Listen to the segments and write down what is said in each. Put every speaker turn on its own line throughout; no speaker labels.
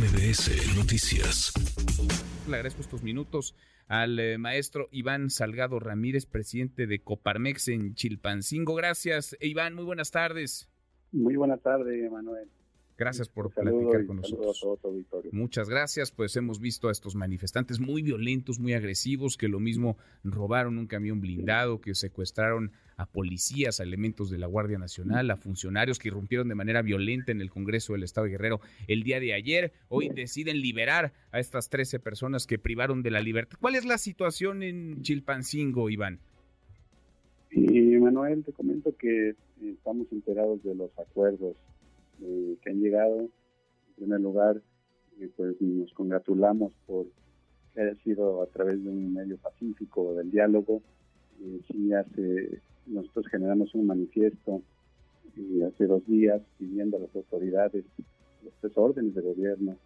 MBS Noticias.
Le agradezco estos minutos al eh, maestro Iván Salgado Ramírez, presidente de Coparmex en Chilpancingo. Gracias, Iván. Muy buenas tardes.
Muy buenas tardes, Manuel.
Gracias por platicar con nosotros. Muchas gracias. Pues hemos visto a estos manifestantes muy violentos, muy agresivos, que lo mismo robaron un camión blindado, que secuestraron a policías, a elementos de la Guardia Nacional, a funcionarios que irrumpieron de manera violenta en el Congreso del Estado de Guerrero el día de ayer. Hoy deciden liberar a estas 13 personas que privaron de la libertad. ¿Cuál es la situación en Chilpancingo, Iván?
Y Manuel, te comento que estamos enterados de los acuerdos eh, que han llegado. En primer lugar, eh, pues nos congratulamos por que haya sido a través de un medio pacífico del diálogo. Eh, hace, nosotros generamos un manifiesto hace dos días pidiendo a las autoridades los tres órdenes de gobierno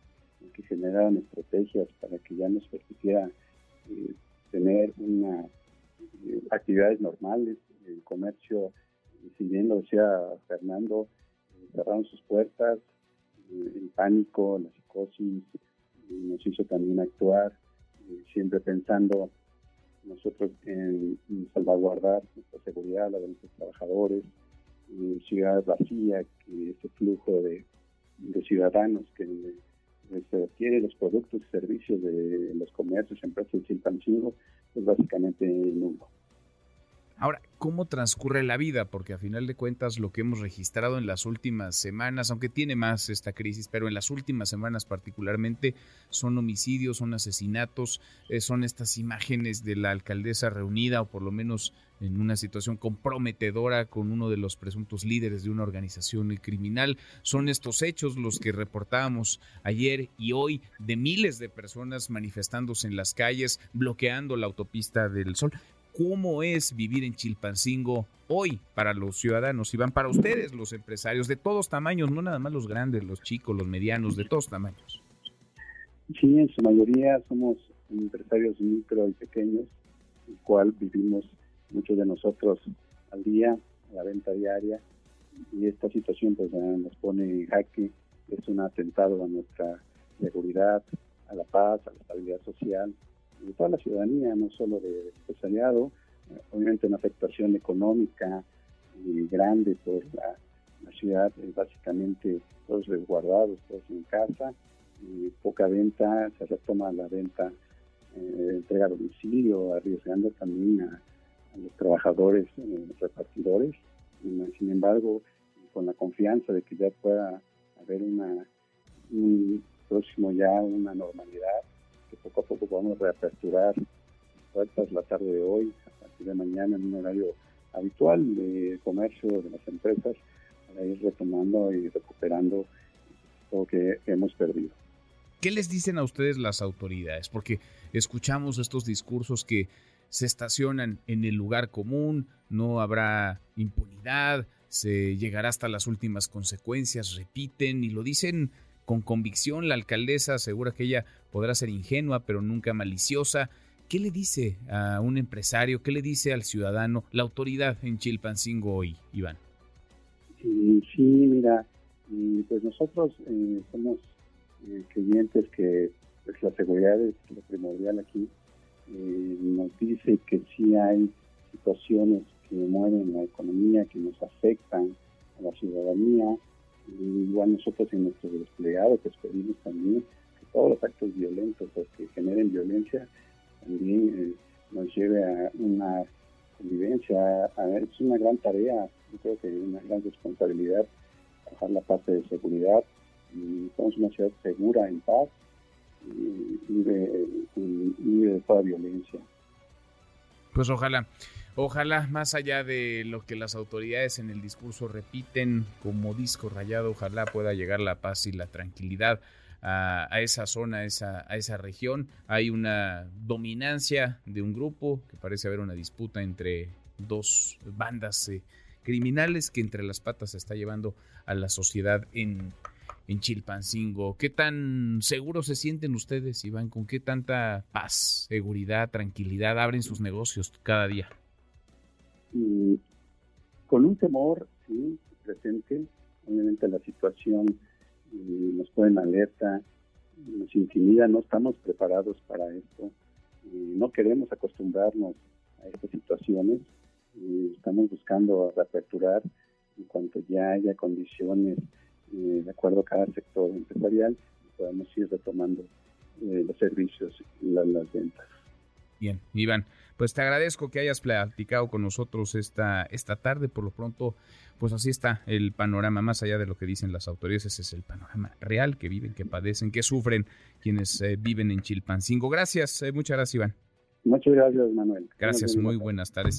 que generaran estrategias para que ya nos permitiera tener una actividades normales, el comercio, si bien decía Fernando, cerraron sus puertas, eh, el pánico, la psicosis, nos hizo también actuar, eh, siempre pensando nosotros en, salvaguardar nuestra seguridad, la de nuestros trabajadores, ciudad vacía, que ese flujo de, ciudadanos que se adquiere los productos y servicios de los comercios, empresas de Chilpancingo, es básicamente nulo.
Ahora, ¿cómo transcurre la vida? Porque a final de cuentas lo que hemos registrado en las últimas semanas, aunque tiene más esta crisis, pero en las últimas semanas particularmente son homicidios, son asesinatos, eh, son estas imágenes de la alcaldesa reunida o por lo menos en una situación comprometedora con uno de los presuntos líderes de una organización criminal. Son estos hechos los que reportábamos ayer y hoy de miles de personas manifestándose en las calles, bloqueando la autopista del Sol cómo es vivir en Chilpancingo hoy para los ciudadanos y van para ustedes, los empresarios de todos tamaños, no nada más los grandes, los chicos, los medianos, de todos tamaños.
Sí, en su mayoría somos empresarios micro y pequeños, el cual vivimos muchos de nosotros al día, a la venta diaria, y esta situación pues nos pone en jaque, es un atentado a nuestra seguridad, a la paz, a la estabilidad social, de toda la ciudadanía, no solo del empresariado, eh, obviamente una afectación económica y grande por la, ciudad, eh, básicamente todos resguardados, todos en casa, y poca venta, se retoma la venta, eh, entrega a domicilio, arriesgando también a, los trabajadores repartidores. sin embargo, con la confianza de que ya pueda haber una un próximo ya una normalidad, poco a poco podamos reaperturar puertas la tarde de hoy, a partir de mañana en un horario habitual de comercio de las empresas, para ir retomando y recuperando lo que hemos perdido.
¿Qué les dicen a ustedes las autoridades? Porque escuchamos estos discursos que se estacionan en el lugar común, no habrá impunidad, se llegará hasta las últimas consecuencias, repiten y lo dicen con convicción. La alcaldesa asegura que ella podrá ser ingenua, pero nunca maliciosa. ¿Qué le dice a un empresario? ¿Qué le dice al ciudadano la autoridad en Chilpancingo hoy, Iván?
Sí, mira, pues nosotros eh, somos eh, creyentes que pues, la seguridad es lo primordial aquí. Eh, nos dice que sí hay situaciones en nuestros desplegados pues pedimos también que todos los actos violentos o que generen violencia también eh, nos lleve a una convivencia. Es una gran tarea, yo creo que una gran responsabilidad trabajar la parte de seguridad. Y somos una ciudad segura, en paz y libre, de toda violencia.
Pues ojalá. Ojalá, más allá de lo que las autoridades en el discurso repiten como disco rayado, ojalá pueda llegar la paz y la tranquilidad a, esa zona, a esa, a esa región. Hay una dominancia de un grupo, que parece haber una disputa entre dos bandas eh, criminales que entre las patas está llevando a la sociedad en, en Chilpancingo. ¿Qué tan seguros se sienten ustedes, Iván? ¿Con qué tanta paz, seguridad, tranquilidad abren sus negocios cada día?
con un temor sí, presente, obviamente la situación nos pone en alerta nos intimida, no estamos preparados para esto, no queremos acostumbrarnos a estas situaciones, estamos buscando reaperturar en cuanto ya haya condiciones eh, de acuerdo a cada sector empresarial, podamos ir retomando eh, los servicios y las, ventas.
Bien, Iván, pues te agradezco que hayas platicado con nosotros esta, esta tarde. Por lo pronto, pues así está el panorama, más allá de lo que dicen las autoridades, ese es el panorama real que viven, que padecen, que sufren quienes eh, viven en Chilpancingo. Gracias, muchas gracias, Iván.
Muchas gracias, Manuel.
Gracias, muy buenas tardes.